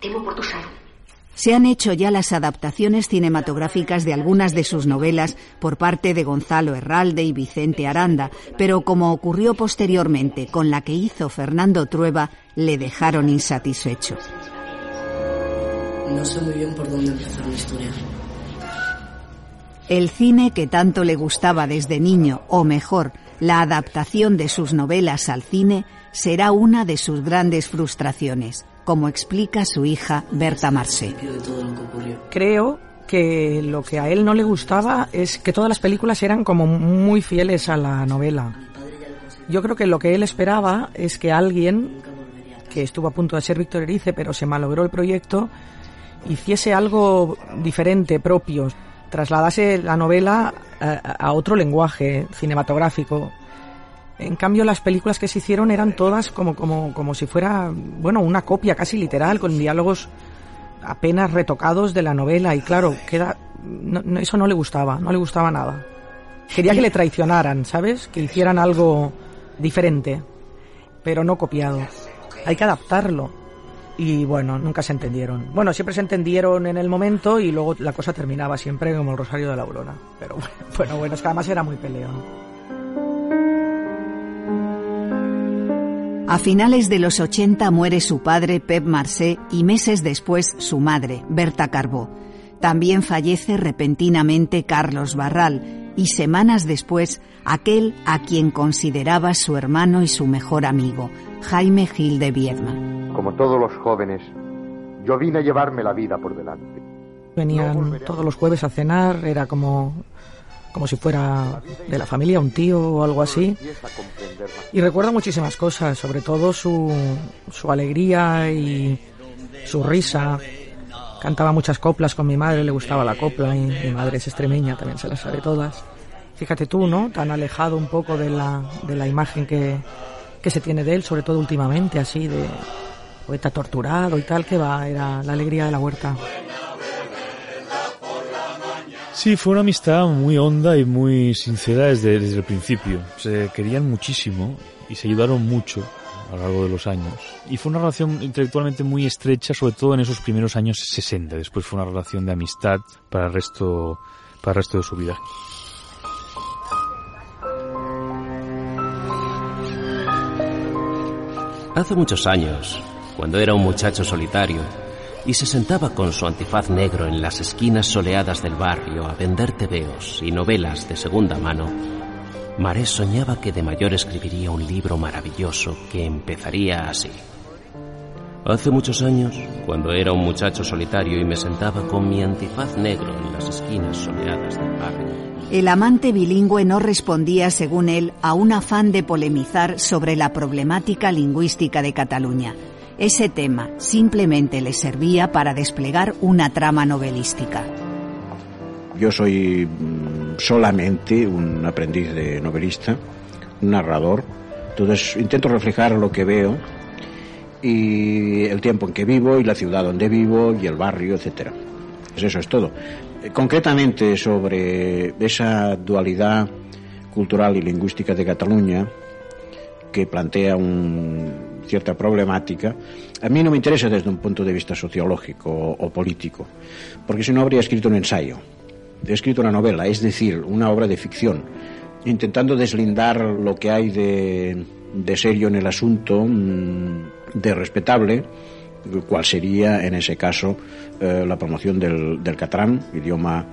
Temo por tu salud. Se han hecho ya las adaptaciones cinematográficas de algunas de sus novelas por parte de Gonzalo Herralde y Vicente Aranda, pero como ocurrió posteriormente con la que hizo Fernando Trueba, le dejaron insatisfecho. No sé muy bien por dónde empezar la historia. El cine que tanto le gustaba desde niño, o mejor, la adaptación de sus novelas al cine, será una de sus grandes frustraciones, como explica su hija Berta Marsé. Creo que lo que a él no le gustaba es que todas las películas eran como muy fieles a la novela. Yo creo que lo que él esperaba es que alguien que estuvo a punto de ser Víctor Erice, pero se malogró el proyecto, hiciese algo diferente, propio, trasladase la novela a, a otro lenguaje cinematográfico, en cambio, las películas que se hicieron eran todas como, como, como si fuera, bueno, una copia casi literal, con diálogos apenas retocados de la novela. Y claro, queda, eso no le gustaba, no le gustaba nada. Quería que le traicionaran, ¿sabes? Que hicieran algo diferente, pero no copiado. Hay que adaptarlo. Y bueno, nunca se entendieron. Bueno, siempre se entendieron en el momento y luego la cosa terminaba siempre como el Rosario de la Aurora. Pero bueno, bueno, es que además era muy peleón. A finales de los 80 muere su padre Pep Marsé y meses después su madre, Berta Carbó. También fallece repentinamente Carlos Barral y semanas después aquel a quien consideraba su hermano y su mejor amigo, Jaime Gil de Viedma. Como todos los jóvenes, yo vine a llevarme la vida por delante. Venían todos los jueves a cenar, era como como si fuera de la familia, un tío o algo así. Y recuerdo muchísimas cosas, sobre todo su, su alegría y su risa. Cantaba muchas coplas con mi madre, le gustaba la copla y mi madre es extremeña, también se las sabe todas. Fíjate tú, ¿no? Tan alejado un poco de la, de la imagen que, que se tiene de él, sobre todo últimamente, así de poeta torturado y tal, que va, era la alegría de la huerta. Sí, fue una amistad muy honda y muy sincera desde, desde el principio. Se querían muchísimo y se ayudaron mucho a lo largo de los años. Y fue una relación intelectualmente muy estrecha, sobre todo en esos primeros años 60. Después fue una relación de amistad para el resto, para el resto de su vida. Hace muchos años, cuando era un muchacho solitario, y se sentaba con su antifaz negro en las esquinas soleadas del barrio a vender tebeos y novelas de segunda mano, Marés soñaba que de mayor escribiría un libro maravilloso que empezaría así. Hace muchos años, cuando era un muchacho solitario y me sentaba con mi antifaz negro en las esquinas soleadas del barrio, el amante bilingüe no respondía, según él, a un afán de polemizar sobre la problemática lingüística de Cataluña. Ese tema simplemente le servía para desplegar una trama novelística. Yo soy mm, solamente un aprendiz de novelista, un narrador, entonces intento reflejar lo que veo y el tiempo en que vivo y la ciudad donde vivo y el barrio, etcétera. Pues eso es todo. Eh, concretamente sobre esa dualidad cultural y lingüística de Cataluña que plantea un cierta problemática, a mí no me interesa desde un punto de vista sociológico o, político, porque si no habría escrito un ensayo, he escrito una novela, es decir, una obra de ficción, intentando deslindar lo que hay de, serio en el asunto, mm, de respetable, cuál sería en ese caso eh, la promoción del, del catalán, idioma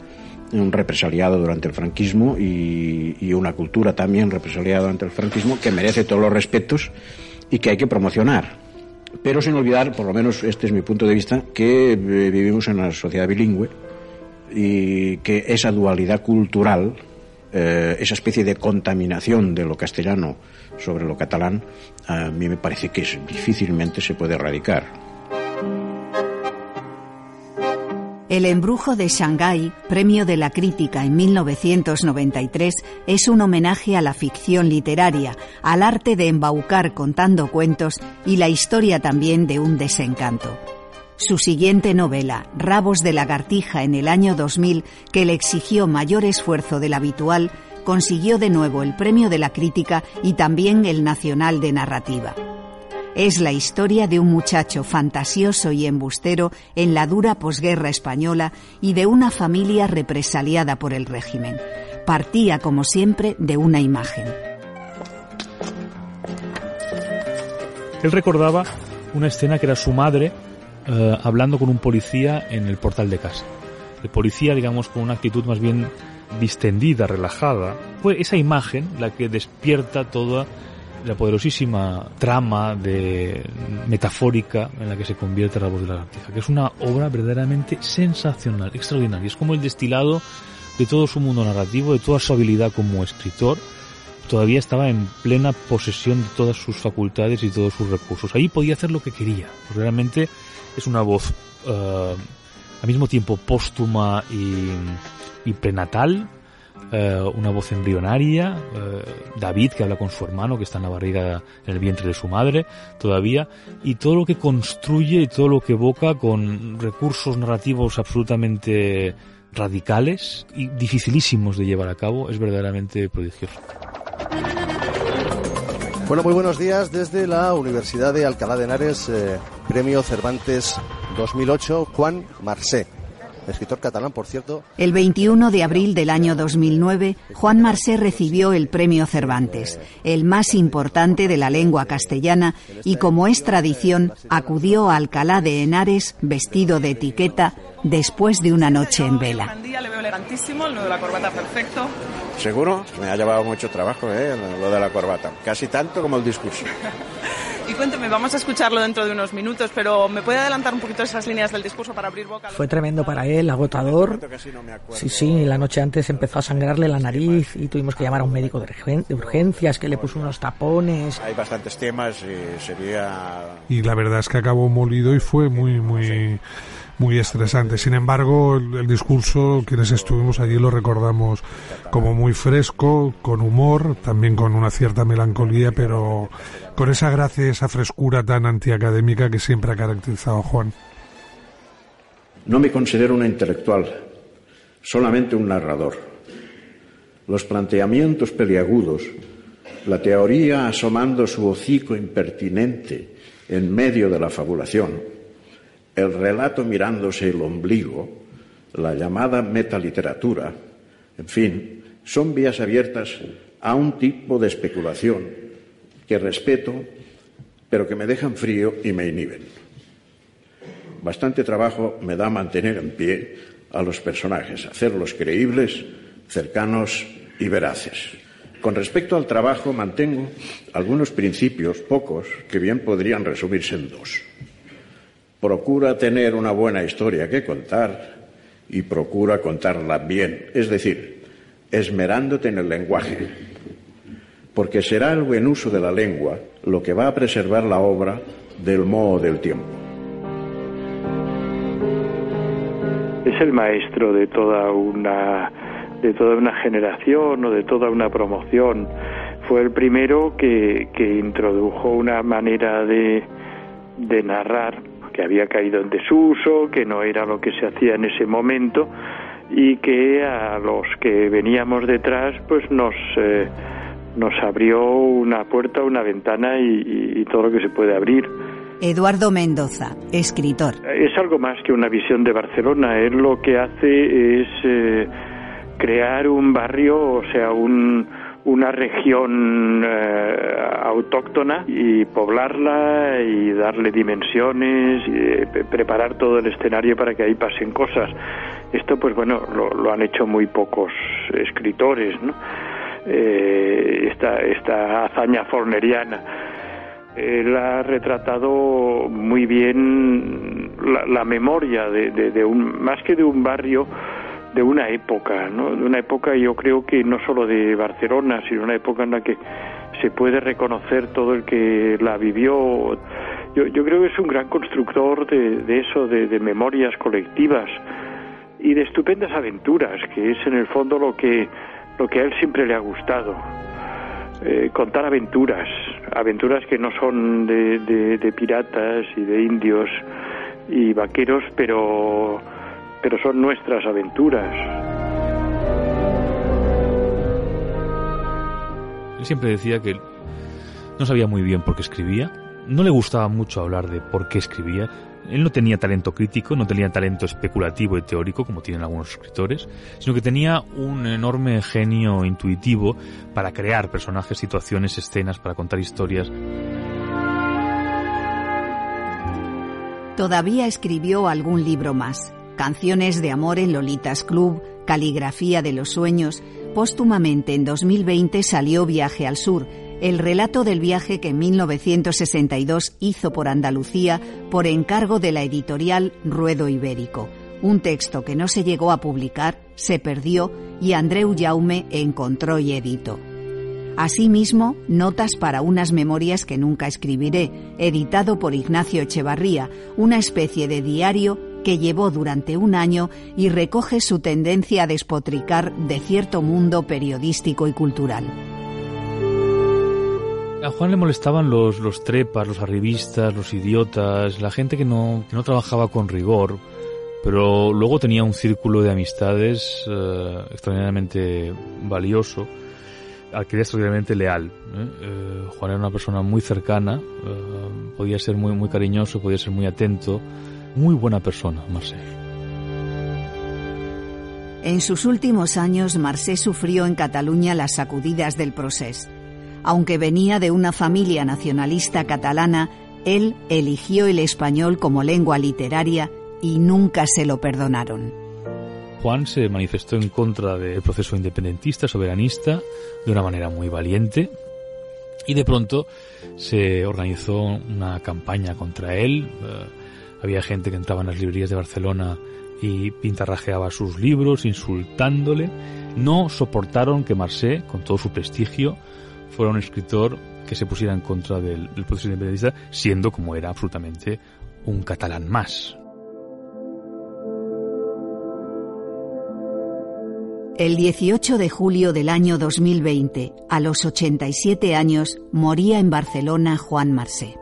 un represaliado durante el franquismo y, y, una cultura también represaliada durante el franquismo que merece todos los respetos y que hay que promocionar. Pero sin olvidar, por lo menos este es mi punto de vista, que eh, vivimos en una sociedad bilingüe y que esa dualidad cultural eh, esa especie de contaminación de lo castellano sobre lo catalán, a mí me parece que difícilmente se puede erradicar. El embrujo de Shanghái, premio de la crítica en 1993, es un homenaje a la ficción literaria, al arte de embaucar contando cuentos y la historia también de un desencanto. Su siguiente novela, Rabos de lagartija, en el año 2000, que le exigió mayor esfuerzo del habitual, consiguió de nuevo el premio de la crítica y también el nacional de narrativa. Es la historia de un muchacho fantasioso y embustero en la dura posguerra española y de una familia represaliada por el régimen. Partía, como siempre, de una imagen. Él recordaba una escena que era su madre eh, hablando con un policía en el portal de casa. El policía, digamos, con una actitud más bien distendida, relajada. Fue esa imagen la que despierta toda la poderosísima trama de metafórica en la que se convierte la voz de la lagartija, que es una obra verdaderamente sensacional, extraordinaria. Es como el destilado de todo su mundo narrativo, de toda su habilidad como escritor. Todavía estaba en plena posesión de todas sus facultades y todos sus recursos. Ahí podía hacer lo que quería. Realmente es una voz uh, al mismo tiempo póstuma y, y prenatal, uh, una voz embrionaria, uh, David que habla con su hermano que está en la barriga, en el vientre de su madre todavía, y todo lo que construye y todo lo que evoca con recursos narrativos absolutamente radicales y dificilísimos de llevar a cabo es verdaderamente prodigioso. Bueno, muy buenos días desde la Universidad de Alcalá de Henares, eh, Premio Cervantes 2008, Juan Marsé. Escritor catalán, por cierto. El 21 de abril del año 2009, Juan Marsé recibió el Premio Cervantes, el más importante de la lengua castellana, y como es tradición, acudió a Alcalá de Henares vestido de etiqueta después de una noche en vela. Le veo elegantísimo, el nudo de la corbata perfecto. Seguro, me ha llevado mucho trabajo ¿eh? lo de la corbata, casi tanto como el discurso. Y cuénteme, vamos a escucharlo dentro de unos minutos, pero ¿me puede adelantar un poquito esas líneas del discurso para abrir boca? Fue tremendo para él, agotador. Sí, sí, la noche antes empezó a sangrarle la nariz y tuvimos que llamar a un médico de urgencias que le puso unos tapones. Hay bastantes temas y sería... Y la verdad es que acabó molido y fue muy, muy muy estresante. Sin embargo, el, el, discurso, quienes estuvimos allí lo recordamos como muy fresco, con humor, también con una cierta melancolía, pero con esa gracia, esa frescura tan antiacadémica que siempre ha caracterizado a Juan. No me considero una intelectual, solamente un narrador. Los planteamientos peliagudos, la teoría asomando su hocico impertinente en medio de la fabulación, el relato mirándose el ombligo, la llamada metaliteratura, en fin, son vías abiertas a un tipo de especulación que respeto, pero que me dejan frío y me inhiben. Bastante trabajo me da mantener en pie a los personajes, hacerlos creíbles, cercanos y veraces. Con respecto al trabajo, mantengo algunos principios, pocos, que bien podrían resumirse en dos procura tener una buena historia que contar y procura contarla bien, es decir, esmerándote en el lenguaje, porque será el buen uso de la lengua lo que va a preservar la obra del modo del tiempo. Es el maestro de toda una de toda una generación o de toda una promoción. Fue el primero que, que introdujo una manera de, de narrar que había caído en desuso, que no era lo que se hacía en ese momento y que a los que veníamos detrás pues nos eh, nos abrió una puerta, una ventana y, y, todo lo que se puede abrir. Eduardo Mendoza, escritor. Es algo más que una visión de Barcelona. Él lo que hace es eh, crear un barrio, o sea, un, una región eh, autóctona y poblarla y darle dimensiones y eh, preparar todo el escenario para que ahí pasen cosas. Esto, pues bueno, lo, han hecho muy pocos escritores, ¿no? Eh, esta, esta hazaña forneriana. Él ha retratado muy bien la, la memoria de un, más que de un barrio, de una época, ¿no? De una época, yo creo que no solo de Barcelona, sino una época en la que se puede reconocer todo el que la vivió. Yo, yo creo que es un gran constructor de, de eso, de, memorias colectivas y de estupendas aventuras, que es en el fondo lo que, lo que a él siempre le ha gustado. Eh, contar aventuras, aventuras que no son de, de piratas y de indios y vaqueros, pero pero son nuestras aventuras. Él siempre decía que no sabía muy bien por qué escribía, no le gustaba mucho hablar de por qué escribía, él no tenía talento crítico, no tenía talento especulativo y teórico como tienen algunos escritores, sino que tenía un enorme genio intuitivo para crear personajes, situaciones, escenas, para contar historias. Todavía escribió algún libro más, Canciones de amor en Lolitas Club, Caligrafía de los sueños. Póstumamente en 2020 salió Viaje al Sur, el relato del viaje que en 1962 hizo por Andalucía por encargo de la editorial Ruedo Ibérico. Un texto que no se llegó a publicar, se perdió y Andreu Jaume encontró y editó. Asimismo, Notas para unas memorias que nunca escribiré, editado por Ignacio Echevarría, una especie de diario que llevó durante un año y recoge su tendencia a despotricar de cierto mundo periodístico y cultural. A Juan le molestaban los, los trepas, los arribistas, los idiotas, la gente que no, que no trabajaba con rigor, pero luego tenía un círculo de amistades eh, extraordinariamente valioso, al que era extraordinariamente leal. ¿eh? Eh, Juan era una persona muy cercana, podía ser muy, muy cariñoso, podía ser muy atento, muy buena persona, Marcel. En sus últimos años, Marcé sufrió en Cataluña las sacudidas del proceso. Aunque venía de una familia nacionalista catalana, él eligió el español como lengua literaria y nunca se lo perdonaron. Juan se manifestó en contra del proceso independentista, soberanista, de una manera muy valiente, y de pronto se organizó una campaña contra él. Eh, había gente que entraba en las librerías de Barcelona y pintarrajeaba sus libros, insultándole. No soportaron que Marcé, con todo su prestigio, fuera un escritor que se pusiera en contra del, del proceso independentista, siendo como era absolutamente un catalán más. El 18 de julio del año 2020, a los 87 años, moría en Barcelona Juan Marsé.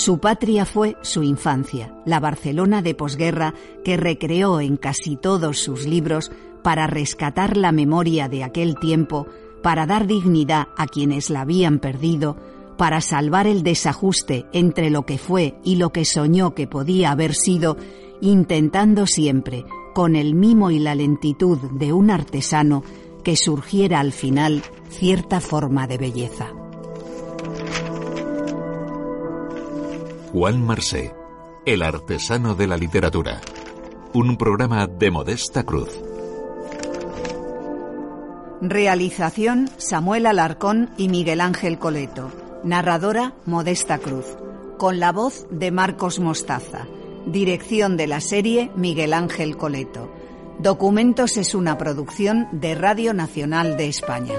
Su patria fue su infancia, la Barcelona de posguerra que recreó en casi todos sus libros para rescatar la memoria de aquel tiempo para dar dignidad a quienes la habían perdido, para salvar el desajuste entre lo que fue y lo que soñó que podía haber sido, intentando siempre, con el mimo y la lentitud de un artesano, que surgiera al final cierta forma de belleza. Juan Marsé, el artesano de la literatura. Un programa de Modesta Cruz. Realización Samuel Alarcón y Miguel Ángel Coleto. Narradora Modesta Cruz. Con la voz de Marcos Mostaza. Dirección de la serie Miguel Ángel Coleto. Documentos es una producción de Radio Nacional de España.